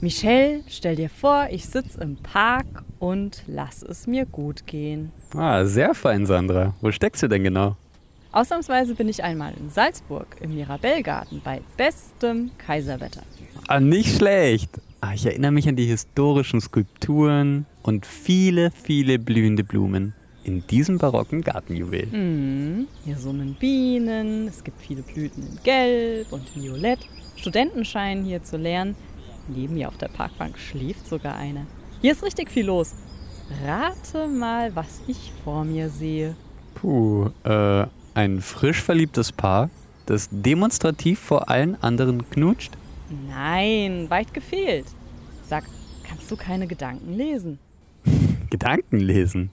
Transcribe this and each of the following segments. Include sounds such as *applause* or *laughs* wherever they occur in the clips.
Michelle, stell dir vor, ich sitze im Park und lass es mir gut gehen. Ah, sehr fein, Sandra. Wo steckst du denn genau? Ausnahmsweise bin ich einmal in Salzburg im Mirabellgarten bei bestem Kaiserwetter. Ah, nicht schlecht. Ah, ich erinnere mich an die historischen Skulpturen und viele, viele blühende Blumen in diesem barocken Gartenjuwel. Mhm. Hier summen Bienen, es gibt viele Blüten in Gelb und Violett. Studenten scheinen hier zu lernen. Neben mir auf der Parkbank schläft sogar eine. Hier ist richtig viel los. Rate mal, was ich vor mir sehe. Puh, äh, ein frisch verliebtes Paar, das demonstrativ vor allen anderen knutscht? Nein, weit gefehlt. Sag, kannst du keine Gedanken lesen? *laughs* Gedanken lesen?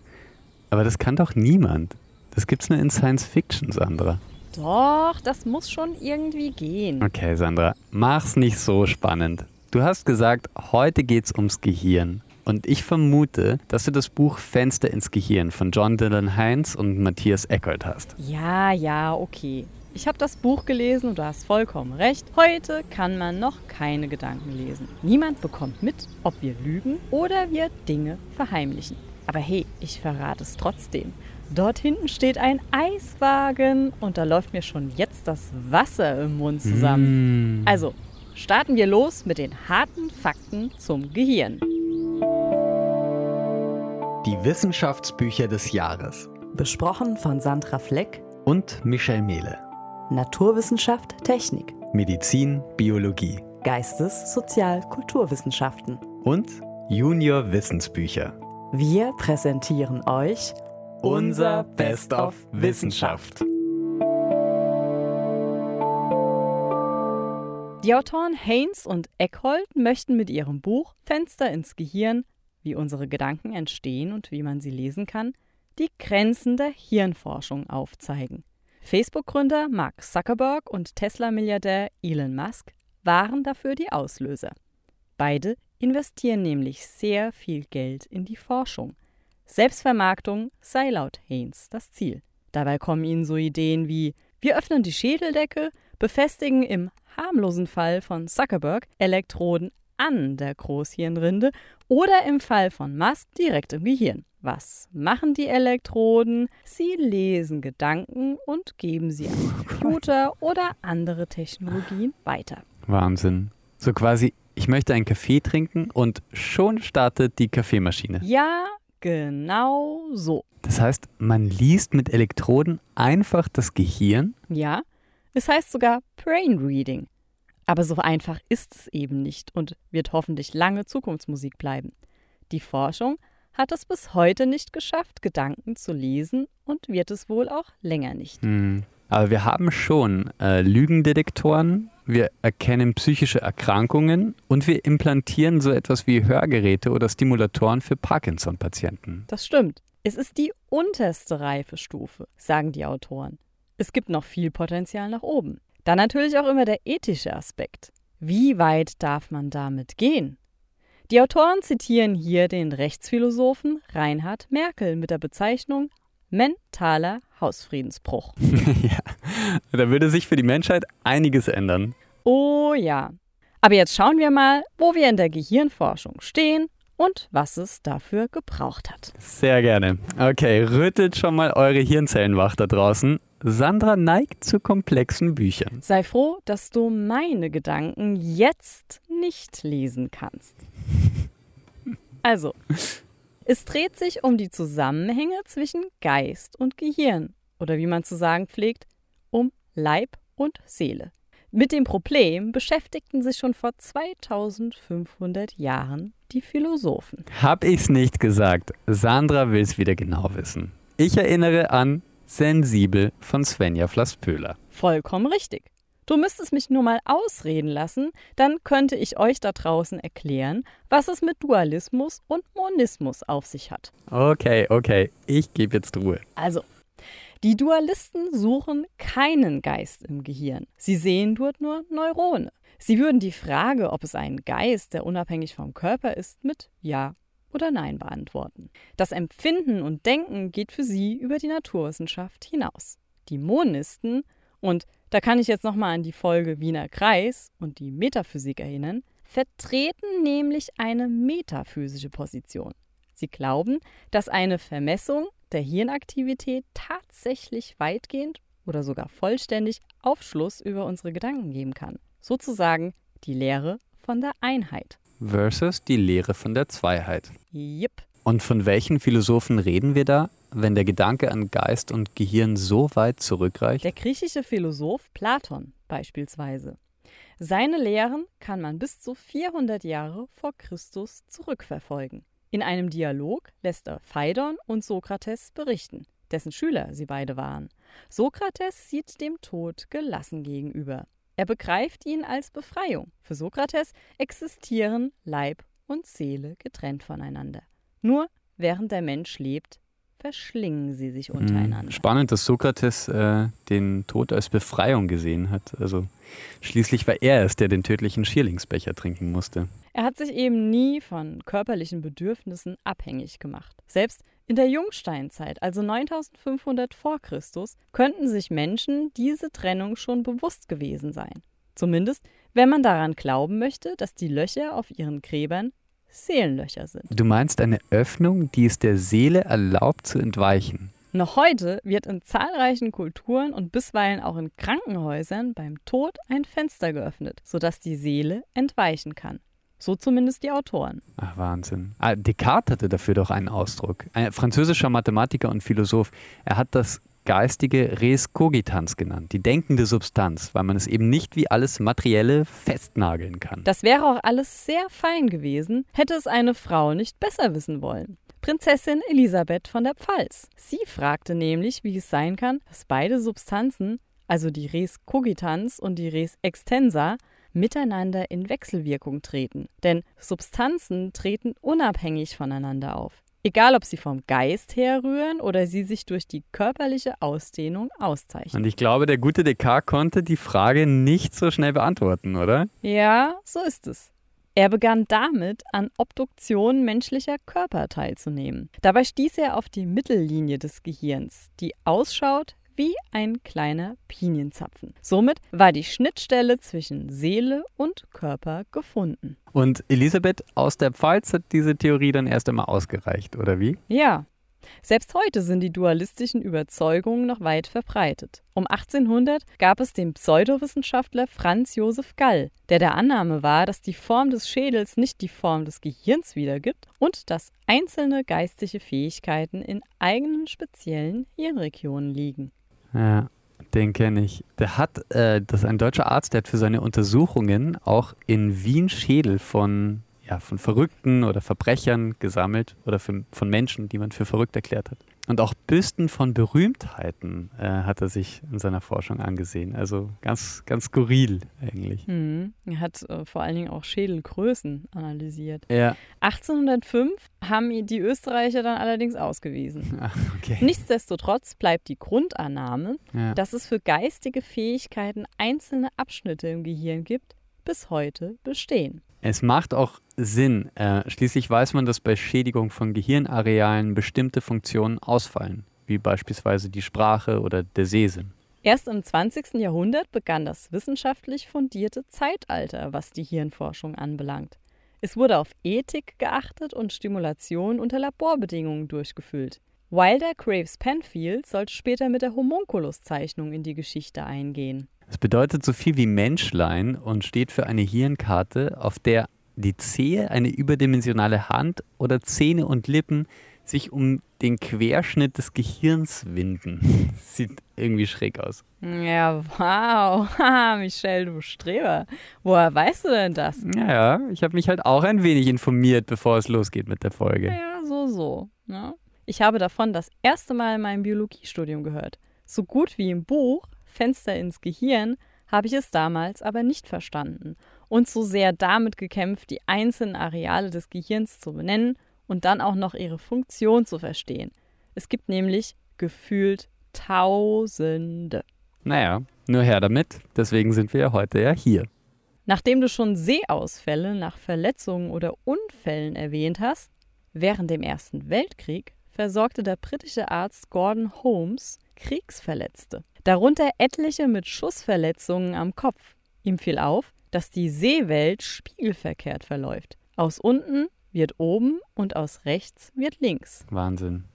Aber das kann doch niemand. Das gibt's nur in Science Fiction, Sandra. Doch, das muss schon irgendwie gehen. Okay, Sandra, mach's nicht so spannend. Du hast gesagt, heute geht's ums Gehirn. Und ich vermute, dass du das Buch Fenster ins Gehirn von John Dylan Heinz und Matthias Eckert hast. Ja, ja, okay. Ich habe das Buch gelesen und du hast vollkommen recht. Heute kann man noch keine Gedanken lesen. Niemand bekommt mit, ob wir lügen oder wir Dinge verheimlichen. Aber hey, ich verrate es trotzdem. Dort hinten steht ein Eiswagen und da läuft mir schon jetzt das Wasser im Mund zusammen. Mm. Also, starten wir los mit den harten Fakten zum Gehirn. Die Wissenschaftsbücher des Jahres. Besprochen von Sandra Fleck, Und Michel Mehle. Naturwissenschaft, Technik, Medizin, Biologie. Geistes-, Sozial-, Kulturwissenschaften. Und Junior Wissensbücher. Wir präsentieren euch Unser Best of Wissenschaft. Die Autoren Haynes und Eckhold möchten mit ihrem Buch Fenster ins Gehirn, wie unsere Gedanken entstehen und wie man sie lesen kann, die Grenzen der Hirnforschung aufzeigen. Facebook-Gründer Mark Zuckerberg und Tesla-Milliardär Elon Musk waren dafür die Auslöser. Beide investieren nämlich sehr viel Geld in die Forschung. Selbstvermarktung sei laut Haynes das Ziel. Dabei kommen ihnen so Ideen wie wir öffnen die Schädeldecke, befestigen im harmlosen Fall von Zuckerberg Elektroden an der Großhirnrinde oder im Fall von Musk direkt im Gehirn. Was machen die Elektroden? Sie lesen Gedanken und geben sie an Computer oder andere Technologien weiter. Wahnsinn. So quasi, ich möchte einen Kaffee trinken und schon startet die Kaffeemaschine. Ja, genau so. Das heißt, man liest mit Elektroden einfach das Gehirn? Ja, es heißt sogar Brain Reading. Aber so einfach ist es eben nicht und wird hoffentlich lange Zukunftsmusik bleiben. Die Forschung hat es bis heute nicht geschafft, Gedanken zu lesen und wird es wohl auch länger nicht. Hm. Aber wir haben schon äh, Lügendetektoren, wir erkennen psychische Erkrankungen und wir implantieren so etwas wie Hörgeräte oder Stimulatoren für Parkinson-Patienten. Das stimmt. Es ist die unterste Reifestufe, sagen die Autoren. Es gibt noch viel Potenzial nach oben. Dann natürlich auch immer der ethische Aspekt. Wie weit darf man damit gehen? Die Autoren zitieren hier den Rechtsphilosophen Reinhard Merkel mit der Bezeichnung mentaler Hausfriedensbruch. *laughs* ja, da würde sich für die Menschheit einiges ändern. Oh ja. Aber jetzt schauen wir mal, wo wir in der Gehirnforschung stehen und was es dafür gebraucht hat. Sehr gerne. Okay, rüttelt schon mal eure Hirnzellen wach da draußen. Sandra neigt zu komplexen Büchern. Sei froh, dass du meine Gedanken jetzt nicht lesen kannst. *laughs* Also, es dreht sich um die Zusammenhänge zwischen Geist und Gehirn oder wie man zu sagen pflegt, um Leib und Seele. Mit dem Problem beschäftigten sich schon vor 2500 Jahren die Philosophen. Hab ich's nicht gesagt. Sandra will's wieder genau wissen. Ich erinnere an Sensibel von Svenja Flass-Pöhler. Vollkommen richtig. Du müsstest mich nur mal ausreden lassen, dann könnte ich euch da draußen erklären, was es mit Dualismus und Monismus auf sich hat. Okay, okay, ich gebe jetzt Ruhe. Also, die Dualisten suchen keinen Geist im Gehirn. Sie sehen dort nur Neurone. Sie würden die Frage, ob es einen Geist, der unabhängig vom Körper ist, mit Ja oder Nein beantworten. Das Empfinden und Denken geht für sie über die Naturwissenschaft hinaus. Die Monisten, und da kann ich jetzt nochmal an die Folge Wiener Kreis und die Metaphysik erinnern, vertreten nämlich eine metaphysische Position. Sie glauben, dass eine Vermessung der Hirnaktivität tatsächlich weitgehend oder sogar vollständig Aufschluss über unsere Gedanken geben kann. Sozusagen die Lehre von der Einheit. Versus die Lehre von der Zweiheit. Jep. Und von welchen Philosophen reden wir da, wenn der Gedanke an Geist und Gehirn so weit zurückreicht? Der griechische Philosoph Platon beispielsweise. Seine Lehren kann man bis zu 400 Jahre vor Christus zurückverfolgen. In einem Dialog lässt er Phaidon und Sokrates berichten, dessen Schüler sie beide waren. Sokrates sieht dem Tod gelassen gegenüber. Er begreift ihn als Befreiung. Für Sokrates existieren Leib und Seele getrennt voneinander. Nur während der Mensch lebt, verschlingen sie sich untereinander. Spannend, dass Sokrates äh, den Tod als Befreiung gesehen hat. Also schließlich war er es, der den tödlichen Schierlingsbecher trinken musste. Er hat sich eben nie von körperlichen Bedürfnissen abhängig gemacht. Selbst in der Jungsteinzeit, also 9500 vor Christus, könnten sich Menschen diese Trennung schon bewusst gewesen sein. Zumindest, wenn man daran glauben möchte, dass die Löcher auf ihren Gräbern Seelenlöcher sind. Du meinst eine Öffnung, die es der Seele erlaubt zu entweichen? Noch heute wird in zahlreichen Kulturen und bisweilen auch in Krankenhäusern beim Tod ein Fenster geöffnet, sodass die Seele entweichen kann. So zumindest die Autoren. Ach, Wahnsinn. Ah, Descartes hatte dafür doch einen Ausdruck. Ein französischer Mathematiker und Philosoph. Er hat das geistige Res cogitans genannt, die denkende Substanz, weil man es eben nicht wie alles Materielle festnageln kann. Das wäre auch alles sehr fein gewesen, hätte es eine Frau nicht besser wissen wollen. Prinzessin Elisabeth von der Pfalz. Sie fragte nämlich, wie es sein kann, dass beide Substanzen, also die Res cogitans und die Res extensa, miteinander in Wechselwirkung treten. Denn Substanzen treten unabhängig voneinander auf egal ob sie vom Geist herrühren oder sie sich durch die körperliche Ausdehnung auszeichnen. Und ich glaube, der gute Descartes konnte die Frage nicht so schnell beantworten, oder? Ja, so ist es. Er begann damit, an Obduktionen menschlicher Körper teilzunehmen. Dabei stieß er auf die Mittellinie des Gehirns, die ausschaut wie ein kleiner Pinienzapfen. Somit war die Schnittstelle zwischen Seele und Körper gefunden. Und Elisabeth aus der Pfalz hat diese Theorie dann erst einmal ausgereicht, oder wie? Ja. Selbst heute sind die dualistischen Überzeugungen noch weit verbreitet. Um 1800 gab es den Pseudowissenschaftler Franz Josef Gall, der der Annahme war, dass die Form des Schädels nicht die Form des Gehirns wiedergibt und dass einzelne geistige Fähigkeiten in eigenen speziellen Hirnregionen liegen. Ja, den kenne ich. Der hat, äh, das ist ein deutscher Arzt, der hat für seine Untersuchungen auch in Wien Schädel von, ja, von Verrückten oder Verbrechern gesammelt oder für, von Menschen, die man für verrückt erklärt hat. Und auch Büsten von Berühmtheiten äh, hat er sich in seiner Forschung angesehen. Also ganz, ganz skurril eigentlich. Mhm. Er hat äh, vor allen Dingen auch Schädelgrößen analysiert. Ja. 1805 haben die Österreicher dann allerdings ausgewiesen. Ach, *laughs* okay. Nichtsdestotrotz bleibt die Grundannahme, Ja. dass es für geistige Fähigkeiten einzelne Abschnitte im Gehirn gibt, bis heute bestehen. Es macht auch Sinn. Äh, schließlich weiß man, dass bei Schädigung von Gehirnarealen bestimmte Funktionen ausfallen, wie beispielsweise die Sprache oder der Sehsinn. Erst im 20. Jahrhundert begann das wissenschaftlich fundierte Zeitalter, was die Hirnforschung anbelangt. Es wurde auf Ethik geachtet und Stimulation unter Laborbedingungen durchgeführt. Wilder Graves Penfield sollte später mit der Homunculus-Zeichnung in die Geschichte eingehen. Es bedeutet so viel wie Menschlein und steht für eine Hirnkarte, auf der die Zehe, eine überdimensionale Hand oder Zähne und Lippen sich um den Querschnitt des Gehirns winden. *laughs* Sieht irgendwie schräg aus. Ja, wow. *laughs* Michelle, du Streber. Woher weißt du denn das? Ja, ich habe mich halt auch ein wenig informiert, bevor es losgeht mit der Folge. Ja, so, so. Ja. Ich habe davon das erste Mal in meinem Biologiestudium gehört. So gut wie im Buch Fenster ins Gehirn habe ich es damals aber nicht verstanden und so sehr damit gekämpft, die einzelnen Areale des Gehirns zu benennen und dann auch noch ihre Funktion zu verstehen. Es gibt nämlich gefühlt Tausende. Naja, nur her damit. Deswegen sind wir ja heute ja hier. Nachdem du schon Sehausfälle nach Verletzungen oder Unfällen erwähnt hast, während dem Ersten Weltkrieg versorgte der britische Arzt Gordon Holmes Kriegsverletzte, darunter etliche mit Schussverletzungen am Kopf. Ihm fiel auf, dass die Sehwelt spiegelverkehrt verläuft. Aus unten wird oben und aus rechts wird links. Wahnsinn.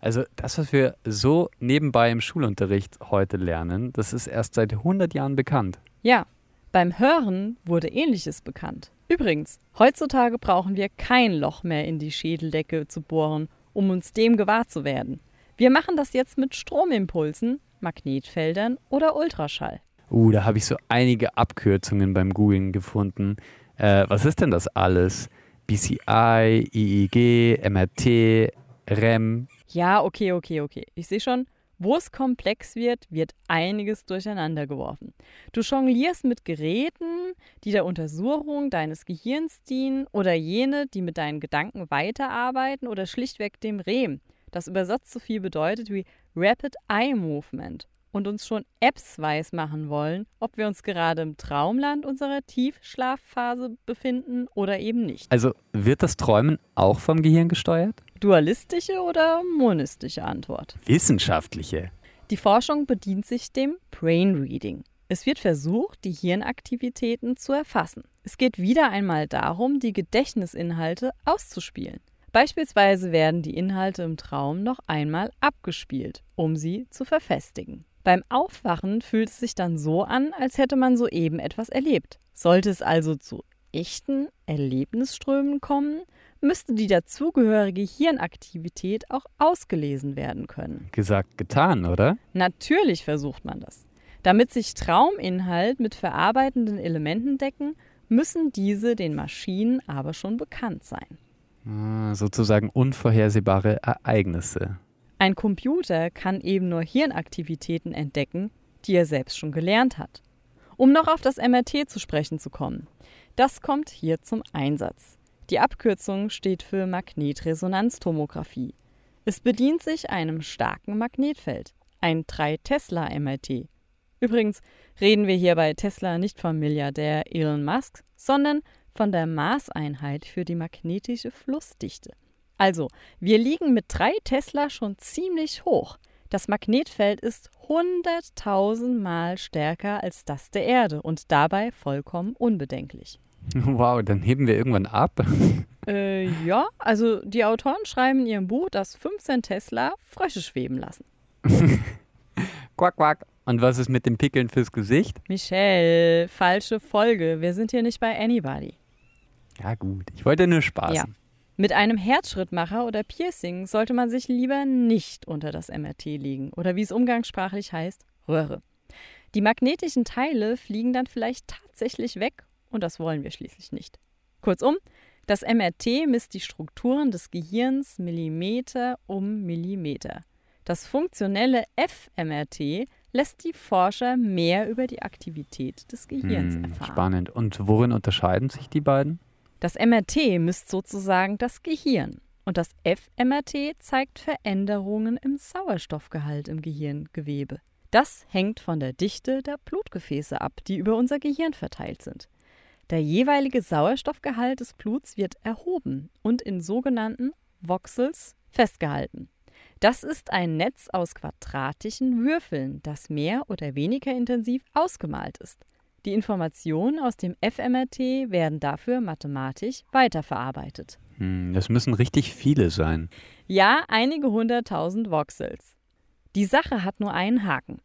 Also das, was wir so nebenbei im Schulunterricht heute lernen, das ist erst seit 100 Jahren bekannt. Ja, beim Hören wurde ähnliches bekannt. Übrigens, heutzutage brauchen wir kein Loch mehr in die Schädeldecke zu bohren, um uns dem gewahr zu werden. Wir machen das jetzt mit Stromimpulsen, Magnetfeldern oder Ultraschall. Uh, da habe ich so einige Abkürzungen beim Googlen gefunden. Äh, was ist denn das alles? BCI, EEG, MRT, REM. Ja, okay, okay, okay. Ich sehe schon, wo es komplex wird, wird einiges durcheinander geworfen. Du jonglierst mit Geräten, die der Untersuchung deines Gehirns dienen oder jene, die mit deinen Gedanken weiterarbeiten oder schlichtweg dem REM, das übersetzt so viel bedeutet wie Rapid Eye Movement und uns schon Apps weismachen wollen, ob wir uns gerade im Traumland unserer Tiefschlafphase befinden oder eben nicht. Also wird das Träumen auch vom Gehirn gesteuert? Dualistische oder monistische Antwort? Wissenschaftliche. Die Forschung bedient sich dem Brain Reading. Es wird versucht, die Hirnaktivitäten zu erfassen. Es geht wieder einmal darum, die Gedächtnisinhalte auszuspielen. Beispielsweise werden die Inhalte im Traum noch einmal abgespielt, um sie zu verfestigen. Beim Aufwachen fühlt es sich dann so an, als hätte man soeben etwas erlebt. Sollte es also zu echten Erlebnisströmen kommen, müsste die dazugehörige Hirnaktivität auch ausgelesen werden können. Gesagt, getan, oder? Natürlich versucht man das. Damit sich Trauminhalt mit verarbeitenden Elementen decken, müssen diese den Maschinen aber schon bekannt sein. Ah, sozusagen unvorhersehbare Ereignisse. Ein Computer kann eben nur Hirnaktivitäten entdecken, die er selbst schon gelernt hat. Um noch auf das MRT zu sprechen zu kommen. Das kommt hier zum Einsatz. Die Abkürzung steht für Magnetresonanztomographie. Es bedient sich einem starken Magnetfeld, ein 3-Tesla-MRT. Übrigens reden wir hier bei Tesla nicht vom Milliardär Elon Musk, sondern von der Maßeinheit für die magnetische Flussdichte. Also, wir liegen mit 3 Tesla schon ziemlich hoch. Das Magnetfeld ist 100.000 Mal stärker als das der Erde und dabei vollkommen unbedenklich. *laughs* Wow, dann heben wir irgendwann ab. *laughs* Äh, ja, also die Autoren schreiben in ihrem Buch, dass 15 Tesla Frösche schweben lassen. *laughs* quack, quack. Und was ist mit dem Pickeln fürs Gesicht? Michelle, falsche Folge. Wir sind hier nicht bei Anybody. Ja, gut. Ich wollte nur spaßen. Ja. Mit einem Herzschrittmacher oder Piercing sollte man sich lieber nicht unter das MRT legen oder wie es umgangssprachlich heißt, Röhre. Die magnetischen Teile fliegen dann vielleicht tatsächlich weg und das wollen wir schließlich nicht. Kurzum, das MRT misst die Strukturen des Gehirns Millimeter um Millimeter. Das funktionelle fMRT lässt die Forscher mehr über die Aktivität des Gehirns hm, erfahren. Spannend. Und worin unterscheiden sich die beiden? Das MRT misst sozusagen das Gehirn und das fMRT zeigt Veränderungen im Sauerstoffgehalt im Gehirngewebe. Das hängt von der Dichte der Blutgefäße ab, die über unser Gehirn verteilt sind. Der jeweilige Sauerstoffgehalt des Bluts wird erhoben und in sogenannten Voxels festgehalten. Das ist ein Netz aus quadratischen Würfeln, das mehr oder weniger intensiv ausgemalt ist. Die Informationen aus dem fMRT werden dafür mathematisch weiterverarbeitet. Hm, das müssen richtig viele sein. Ja, einige hunderttausend Voxels. Die Sache hat nur einen Haken.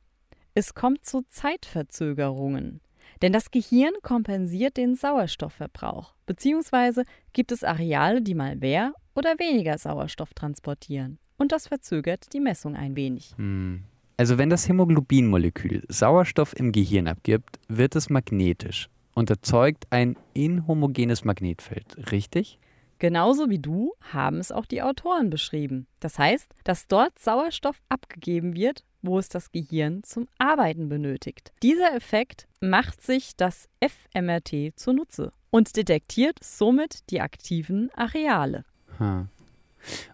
Es kommt zu Zeitverzögerungen. Denn das Gehirn kompensiert den Sauerstoffverbrauch, beziehungsweise gibt es Areale, die mal mehr oder weniger Sauerstoff transportieren. Und das verzögert die Messung ein wenig. Hm. Also wenn das Hämoglobinmolekül Sauerstoff im Gehirn abgibt, wird es magnetisch und erzeugt ein inhomogenes Magnetfeld, richtig? Genauso wie du haben es auch die Autoren beschrieben. Das heißt, dass dort Sauerstoff abgegeben wird, wo es das Gehirn zum Arbeiten benötigt. Dieser Effekt macht sich das fMRT zunutze und detektiert somit die aktiven Areale. Hm.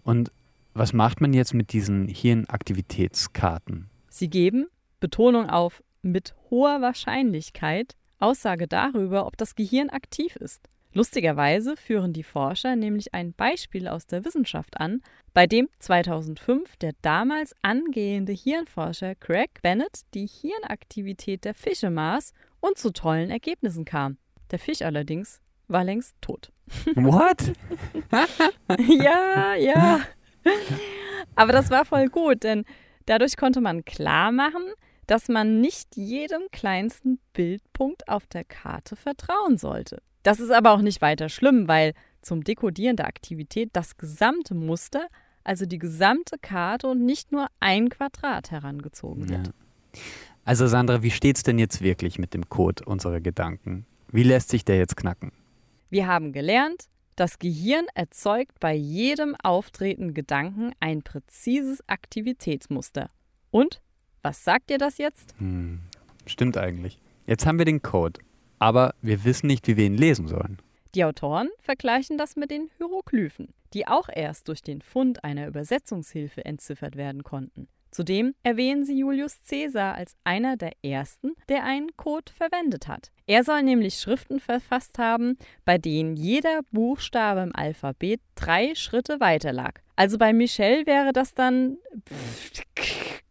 Und was macht man jetzt mit diesen Hirnaktivitätskarten? Sie geben, Betonung auf mit hoher Wahrscheinlichkeit, Aussage darüber, ob das Gehirn aktiv ist. Lustigerweise führen die Forscher nämlich ein Beispiel aus der Wissenschaft an, bei dem 2005 der damals angehende Hirnforscher Craig Bennett die Hirnaktivität der Fische maß und zu tollen Ergebnissen kam. Der Fisch allerdings war längst tot. *laughs* What? ja, ja. Aber das war voll gut, denn dadurch konnte man klar machen, dass man nicht jedem kleinsten Bildpunkt auf der Karte vertrauen sollte. Das ist aber auch nicht weiter schlimm, weil zum Dekodieren der Aktivität das gesamte Muster, also die gesamte Karte und nicht nur ein Quadrat herangezogen wird. Ja. Also Sandra, wie steht's denn jetzt wirklich mit dem Code unserer Gedanken? Wie lässt sich der jetzt knacken? Wir haben gelernt, das Gehirn erzeugt bei jedem auftretenden Gedanken ein präzises Aktivitätsmuster. Und was sagt dir das jetzt? Hm, stimmt eigentlich. Jetzt haben wir den Code, aber wir wissen nicht, wie wir ihn lesen sollen. Die Autoren vergleichen das mit den Hieroglyphen, die auch erst durch den Fund einer Übersetzungshilfe entziffert werden konnten. Zudem erwähnen sie Julius Caesar als einer der ersten, der einen Code verwendet hat. Er soll nämlich Schriften verfasst haben, bei denen jeder Buchstabe im Alphabet drei Schritte weiter lag. Also bei Michel wäre das dann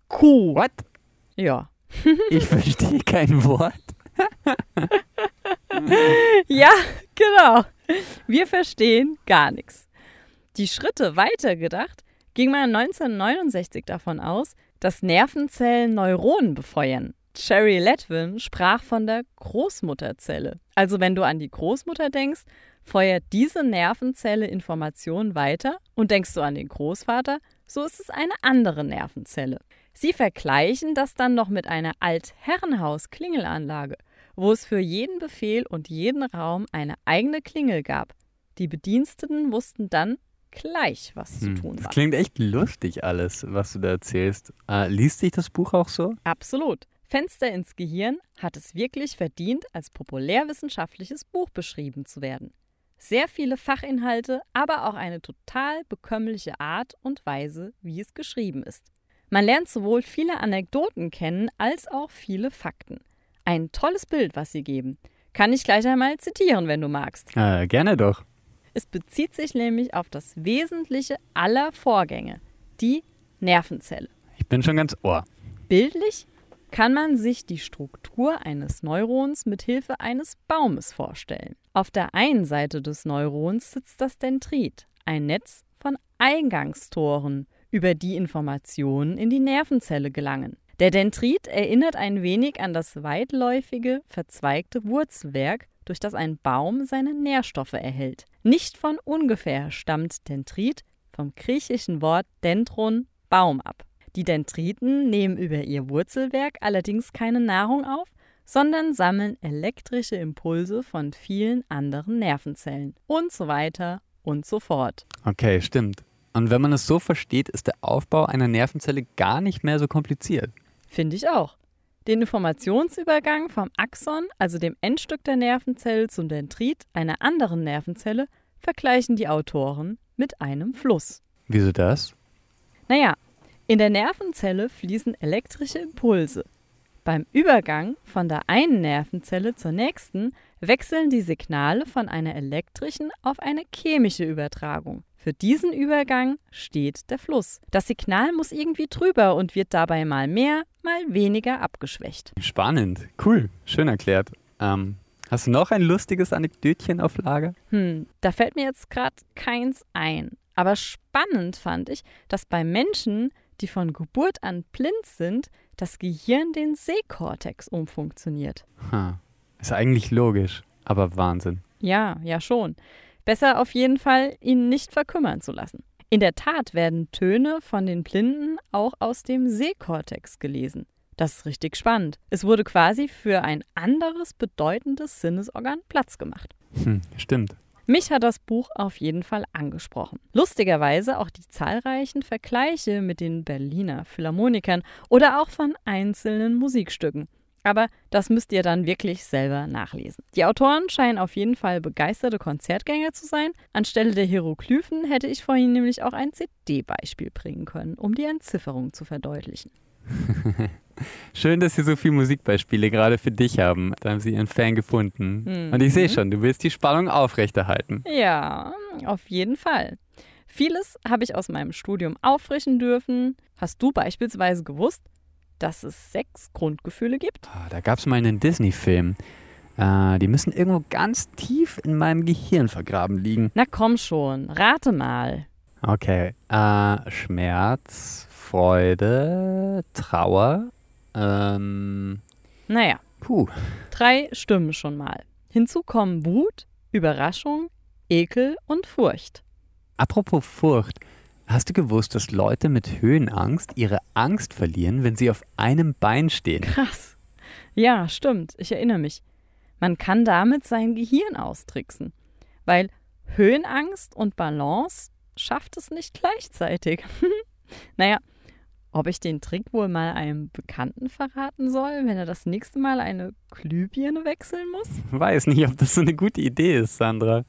Q. What? Ja. *laughs* Ich verstehe kein Wort. *laughs* ja, genau. Wir verstehen gar nichts. Die Schritte weitergedacht ging man 1969 davon aus, dass Nervenzellen Neuronen befeuern. Sherry Letwin sprach von der Großmutterzelle. Also wenn du an die Großmutter denkst, feuert diese Nervenzelle Informationen weiter und denkst du an den Großvater, so ist es eine andere Nervenzelle. Sie vergleichen das dann noch mit einer Altherrenhaus-Klingelanlage, wo es für jeden Befehl und jeden Raum eine eigene Klingel gab. Die Bediensteten wussten dann gleich, was zu Hm, tun Das war. klingt echt lustig alles, was du da erzählst. Äh, liest sich das Buch auch so? Absolut. Fenster ins Gehirn hat es wirklich verdient, als populärwissenschaftliches Buch beschrieben zu werden. Sehr viele Fachinhalte, aber auch eine total bekömmliche Art und Weise, wie es geschrieben ist. Man lernt sowohl viele Anekdoten kennen als auch viele Fakten. Ein tolles Bild, was sie geben. Kann ich gleich einmal zitieren, wenn du magst. Äh, gerne doch. Es bezieht sich nämlich auf das Wesentliche aller Vorgänge, die Nervenzelle. Ich bin schon ganz ohr. Bildlich kann man sich die Struktur eines Neurons mit Hilfe eines Baumes vorstellen. Auf der einen Seite des Neurons sitzt das Dendrit, ein Netz von Eingangstoren, über die Informationen in die Nervenzelle gelangen. Der Dendrit erinnert ein wenig an das weitläufige, verzweigte Wurzelwerk, durch das ein Baum seine Nährstoffe erhält. Nicht von ungefähr stammt Dendrit vom griechischen Wort Dendron Baum ab. Die Dendriten nehmen über ihr Wurzelwerk allerdings keine Nahrung auf, sondern sammeln elektrische Impulse von vielen anderen Nervenzellen und so weiter und so fort. Okay, stimmt. Und wenn man es so versteht, ist der Aufbau einer Nervenzelle gar nicht mehr so kompliziert. Finde ich auch. Den Informationsübergang vom Axon, also dem Endstück der Nervenzelle, zum Dendrit, einer anderen Nervenzelle, vergleichen die Autoren mit einem Fluss. Wieso das? Naja, in der Nervenzelle fließen elektrische Impulse. Beim Übergang von der einen Nervenzelle zur nächsten wechseln die Signale von einer elektrischen auf eine chemische Übertragung. Für diesen Übergang steht der Fluss. Das Signal muss irgendwie drüber und wird dabei mal mehr, mal weniger abgeschwächt. Spannend. Cool. Schön erklärt. Ähm, hast du noch ein lustiges Anekdötchen auf Lager? Hm, da fällt mir jetzt gerade keins ein. Aber spannend fand ich, dass bei Menschen, die von Geburt an blind sind, das Gehirn den Sehkortex umfunktioniert. Ha. Ist eigentlich logisch, aber Wahnsinn. Ja, ja schon. Besser auf jeden Fall, ihn nicht verkümmern zu lassen. In der Tat werden Töne von den Blinden auch aus dem Sehkortex gelesen. Das ist richtig spannend. Es wurde quasi für ein anderes bedeutendes Sinnesorgan Platz gemacht. Hm, stimmt. Mich hat das Buch auf jeden Fall angesprochen. Lustigerweise auch die zahlreichen Vergleiche mit den Berliner Philharmonikern oder auch von einzelnen Musikstücken. Aber das müsst ihr dann wirklich selber nachlesen. Die Autoren scheinen auf jeden Fall begeisterte Konzertgänger zu sein. Anstelle der Hieroglyphen hätte ich vorhin nämlich auch ein CD-Beispiel bringen können, um die Entzifferung zu verdeutlichen. *laughs* Schön, dass Sie so viele Musikbeispiele gerade für dich haben. Da haben Sie Ihren Fan gefunden. Mhm. Und ich sehe schon, du willst die Spannung aufrechterhalten. Ja, auf jeden Fall. Vieles habe ich aus meinem Studium auffrischen dürfen. Hast du beispielsweise gewusst, dass es sechs Grundgefühle gibt? Ah, da gab es mal einen Disney-Film. Äh, die müssen irgendwo ganz tief in meinem Gehirn vergraben liegen. Na komm schon, rate mal. Okay. Äh, Schmerz, Freude, Trauer. Ähm, Naja, puh. drei stimmen schon mal. Hinzu kommen Wut, Überraschung, Ekel und Furcht. Apropos Furcht. Hast du gewusst, dass Leute mit Höhenangst ihre Angst verlieren, wenn sie auf einem Bein stehen? Krass. Ja, stimmt, ich erinnere mich. Man kann damit sein Gehirn austricksen, weil Höhenangst und Balance schafft es nicht gleichzeitig. *laughs* naja, ob ich den Trick wohl mal einem Bekannten verraten soll, wenn er das nächste Mal eine Glühbirne wechseln muss? Weiß nicht, ob das so eine gute Idee ist, Sandra.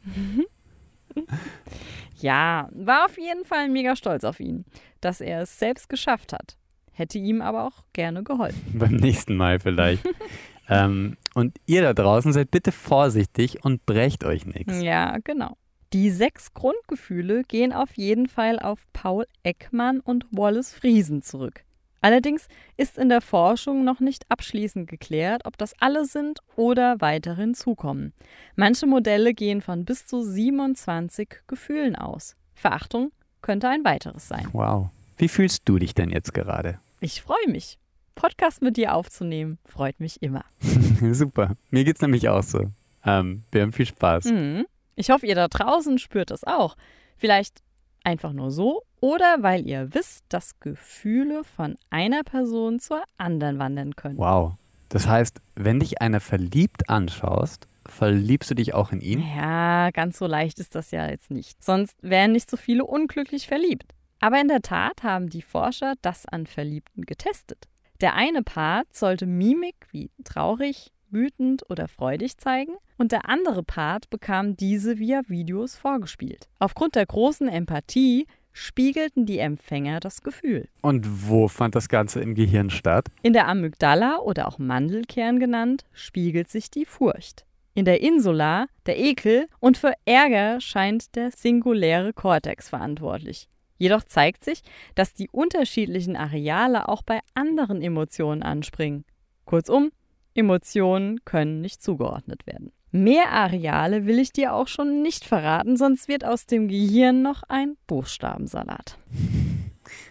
Ja, war auf jeden Fall mega stolz auf ihn, dass er es selbst geschafft hat. Hätte ihm aber auch gerne geholfen. *laughs* Beim nächsten Mal vielleicht. *laughs* ähm, und ihr da draußen seid bitte vorsichtig und brecht euch nichts. Ja, genau. Die sechs Grundgefühle gehen auf jeden Fall auf Paul Ekman und Wallace Friesen zurück. Allerdings ist in der Forschung noch nicht abschließend geklärt, ob das alle sind oder weitere hinzukommen. Manche Modelle gehen von bis zu 27 Gefühlen aus. Verachtung könnte ein weiteres sein. Wow. Wie fühlst du dich denn jetzt gerade? Ich freue mich. Podcast mit dir aufzunehmen, freut mich immer. *laughs* Super. Mir geht's nämlich auch so. Ähm, wir haben viel Spaß. Mhm. Ich hoffe, ihr da draußen spürt es auch. Vielleicht einfach nur so oder weil ihr wisst, dass Gefühle von einer Person zur anderen wandern können. Wow. Das heißt, wenn dich einer verliebt anschaust, verliebst du dich auch in ihn? Ja, ganz so leicht ist das ja jetzt nicht. Sonst wären nicht so viele unglücklich verliebt. Aber in der Tat haben die Forscher das an Verliebten getestet. Der eine Part sollte Mimik wie traurig, wütend oder freudig zeigen und der andere Part bekam diese via Videos vorgespielt. Aufgrund der großen Empathie spiegelten die Empfänger das Gefühl. Und wo fand das Ganze im Gehirn statt? In der Amygdala oder auch Mandelkern genannt, spiegelt sich die Furcht. In der Insula der Ekel und für Ärger scheint der singuläre Kortex verantwortlich. Jedoch zeigt sich, dass die unterschiedlichen Areale auch bei anderen Emotionen anspringen. Kurzum, Emotionen können nicht zugeordnet werden. Mehr Areale will ich dir auch schon nicht verraten, sonst wird aus dem Gehirn noch ein Buchstabensalat.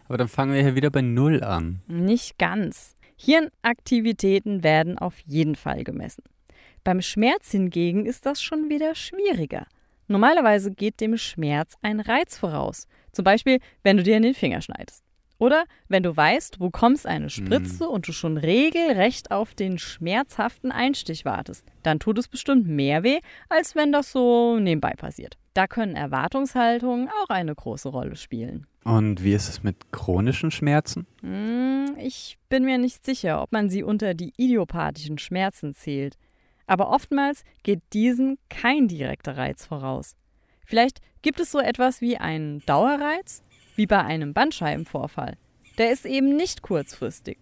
Aber dann fangen wir hier wieder bei Null an. Nicht ganz. Hirnaktivitäten werden auf jeden Fall gemessen. Beim Schmerz hingegen ist das schon wieder schwieriger. Normalerweise geht dem Schmerz ein Reiz voraus. Zum Beispiel, wenn du dir in den Finger schneidest. Oder wenn du weißt, du bekommst eine Spritze Hm. und du schon regelrecht auf den schmerzhaften Einstich wartest, dann tut es bestimmt mehr weh, als wenn das so nebenbei passiert. Da können Erwartungshaltungen auch eine große Rolle spielen. Und wie ist es mit chronischen Schmerzen? Hm, ich bin mir nicht sicher, ob man sie unter die idiopathischen Schmerzen zählt. Aber oftmals geht diesen kein direkter Reiz voraus. Vielleicht gibt es so etwas wie einen Dauerreiz, wie bei einem Bandscheibenvorfall. Der ist eben nicht kurzfristig.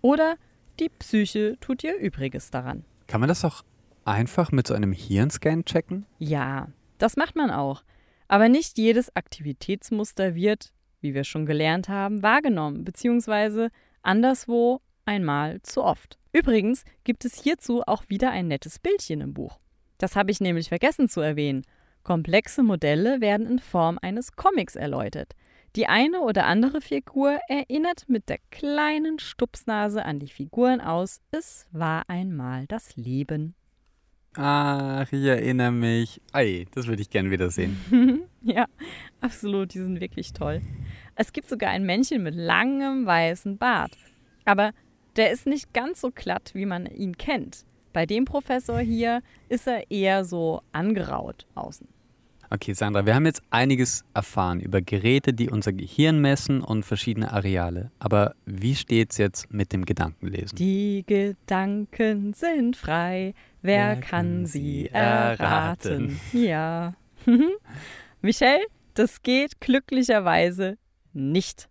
Oder die Psyche tut ihr Übriges daran. Kann man das auch einfach mit so einem Hirnscan checken? Ja, das macht man auch. Aber nicht jedes Aktivitätsmuster wird, wie wir schon gelernt haben, wahrgenommen, beziehungsweise anderswo einmal zu oft. Übrigens gibt es hierzu auch wieder ein nettes Bildchen im Buch. Das habe ich nämlich vergessen zu erwähnen. Komplexe Modelle werden in Form eines Comics erläutert. Die eine oder andere Figur erinnert mit der kleinen Stupsnase an die Figuren aus Es war einmal das Leben. Ach, ich erinnere mich. Ei, das würde ich gern wiedersehen. *laughs* Ja, absolut, die sind wirklich toll. Es gibt sogar ein Männchen mit langem weißen Bart. Aber der ist nicht ganz so glatt, wie man ihn kennt. Bei dem Professor hier ist er eher so angeraut außen. Okay, Sandra, wir haben jetzt einiges erfahren über Geräte, die unser Gehirn messen und verschiedene Areale. Aber wie steht's jetzt mit dem Gedankenlesen? Die Gedanken sind frei, wer, Wer kann sie sie erraten? *laughs* Ja. Michelle, das geht glücklicherweise nicht.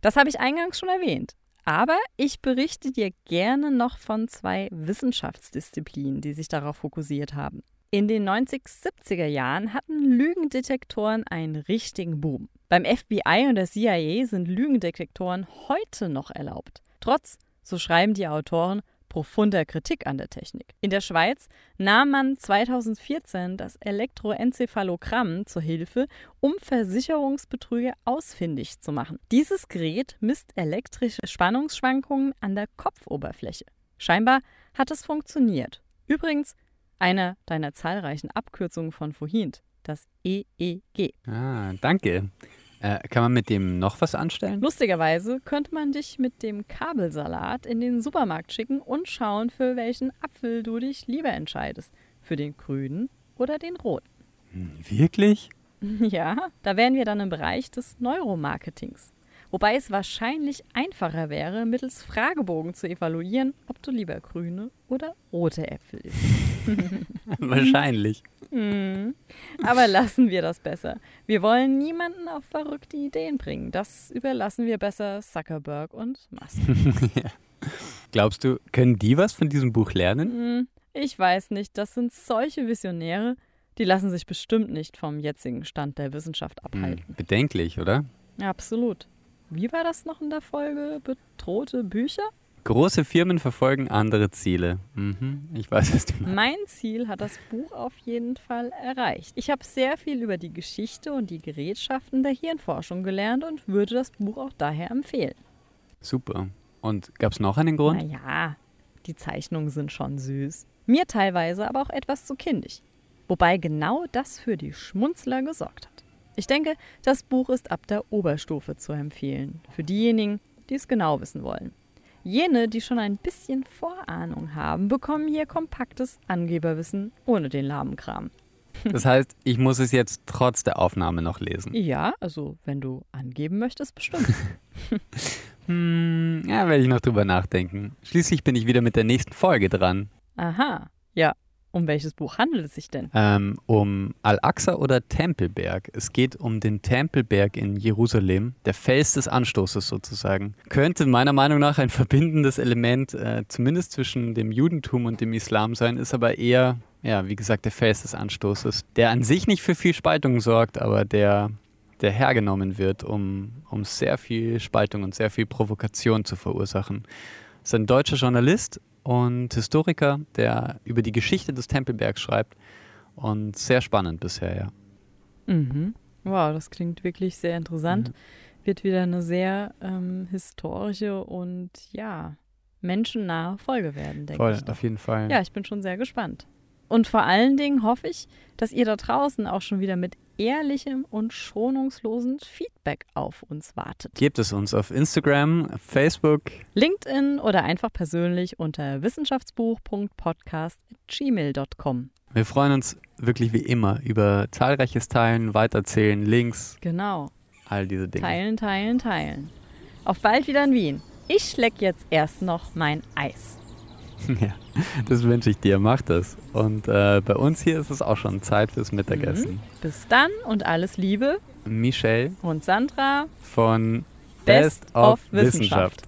Das habe ich eingangs schon erwähnt. Aber ich berichte dir gerne noch von zwei Wissenschaftsdisziplinen, die sich darauf fokussiert haben. In den 90-70er Jahren hatten Lügendetektoren einen richtigen Boom. Beim FBI und der CIA sind Lügendetektoren heute noch erlaubt. Trotz, so schreiben die Autoren, profunder Kritik an der Technik. In der Schweiz nahm man 2014 das Elektroenzephalogramm zur Hilfe, um Versicherungsbetrüger ausfindig zu machen. Dieses Gerät misst elektrische Spannungsschwankungen an der Kopfoberfläche. Scheinbar hat es funktioniert. Übrigens, eine deiner zahlreichen Abkürzungen von vorhin, das EEG. Ah, danke. Äh, kann man mit dem noch was anstellen? Lustigerweise könnte man dich mit dem Kabelsalat in den Supermarkt schicken und schauen, für welchen Apfel du dich lieber entscheidest. Für den grünen oder den roten. Hm, wirklich? *laughs* Ja, da wären wir dann im Bereich des Neuromarketings. Wobei es wahrscheinlich einfacher wäre, mittels Fragebogen zu evaluieren, ob du lieber grüne oder rote Äpfel isst. *laughs* wahrscheinlich. Mm. Aber lassen wir das besser. Wir wollen niemanden auf verrückte Ideen bringen. Das überlassen wir besser Zuckerberg und Musk. *laughs* ja. Glaubst du, können die was von diesem Buch lernen? Mm, ich weiß nicht. Das sind solche Visionäre, die lassen sich bestimmt nicht vom jetzigen Stand der Wissenschaft abhalten. Hm, bedenklich, oder? Absolut. Wie war das noch in der Folge? Bedrohte Bücher? Große Firmen verfolgen andere Ziele. Mhm, ich weiß, was du meinst. Mein Ziel hat das Buch auf jeden Fall erreicht. Ich habe sehr viel über die Geschichte und die Gerätschaften der Hirnforschung gelernt und würde das Buch auch daher empfehlen. Super. Und gab es noch einen Grund? Naja, die Zeichnungen sind schon süß. Mir teilweise aber auch etwas zu kindisch. Wobei genau das für die Schmunzler gesorgt hat. Ich denke, das Buch ist ab der Oberstufe zu empfehlen. Für diejenigen, die es genau wissen wollen. Jene, die schon ein bisschen Vorahnung haben, bekommen hier kompaktes Angeberwissen ohne den lahmen Kram. *laughs* Das heißt, ich muss es jetzt trotz der Aufnahme noch lesen. Ja, also wenn du angeben möchtest, bestimmt. *laughs* *laughs* hm, ja, werde ich noch drüber nachdenken. Schließlich bin ich wieder mit der nächsten Folge dran. Aha, ja. Um welches Buch handelt es sich denn? Ähm, um Al-Aqsa oder Tempelberg. Es geht um den Tempelberg in Jerusalem, der Fels des Anstoßes sozusagen. Könnte meiner Meinung nach ein verbindendes Element äh, zumindest zwischen dem Judentum und dem Islam sein, ist aber eher, ja, wie gesagt, der Fels des Anstoßes, der an sich nicht für viel Spaltung sorgt, aber der, der hergenommen wird, um, um sehr viel Spaltung und sehr viel Provokation zu verursachen. Das ist ein deutscher Journalist und Historiker, der über die Geschichte des Tempelbergs schreibt. Und sehr spannend bisher, ja. Mhm. Wow, das klingt wirklich sehr interessant. Mhm. Wird wieder eine sehr ähm, historische und ja, menschennahe Folge werden, denke Voll, ich. Doch. auf jeden Fall. Ja, ich bin schon sehr gespannt. Und vor allen Dingen hoffe ich, dass ihr da draußen auch schon wieder mit ehrlichem und schonungslosen Feedback auf uns wartet. Gebt es uns auf Instagram, Facebook, LinkedIn oder einfach persönlich unter wissenschaftsbuch.podcast.gmail.com. Wir freuen uns wirklich wie immer über zahlreiches Teilen, Weiterzählen, Links. Genau. All diese Dinge. Teilen, teilen, teilen. Auf bald wieder in Wien. Ich schleck jetzt erst noch mein Eis. *laughs* Ja, das wünsche ich dir. Mach das. Und äh, bei uns hier ist es auch schon Zeit fürs Mittagessen. Mhm. Bis dann und alles Liebe. Michelle und Sandra von Best, Best of, Wissenschaft. Wissenschaft.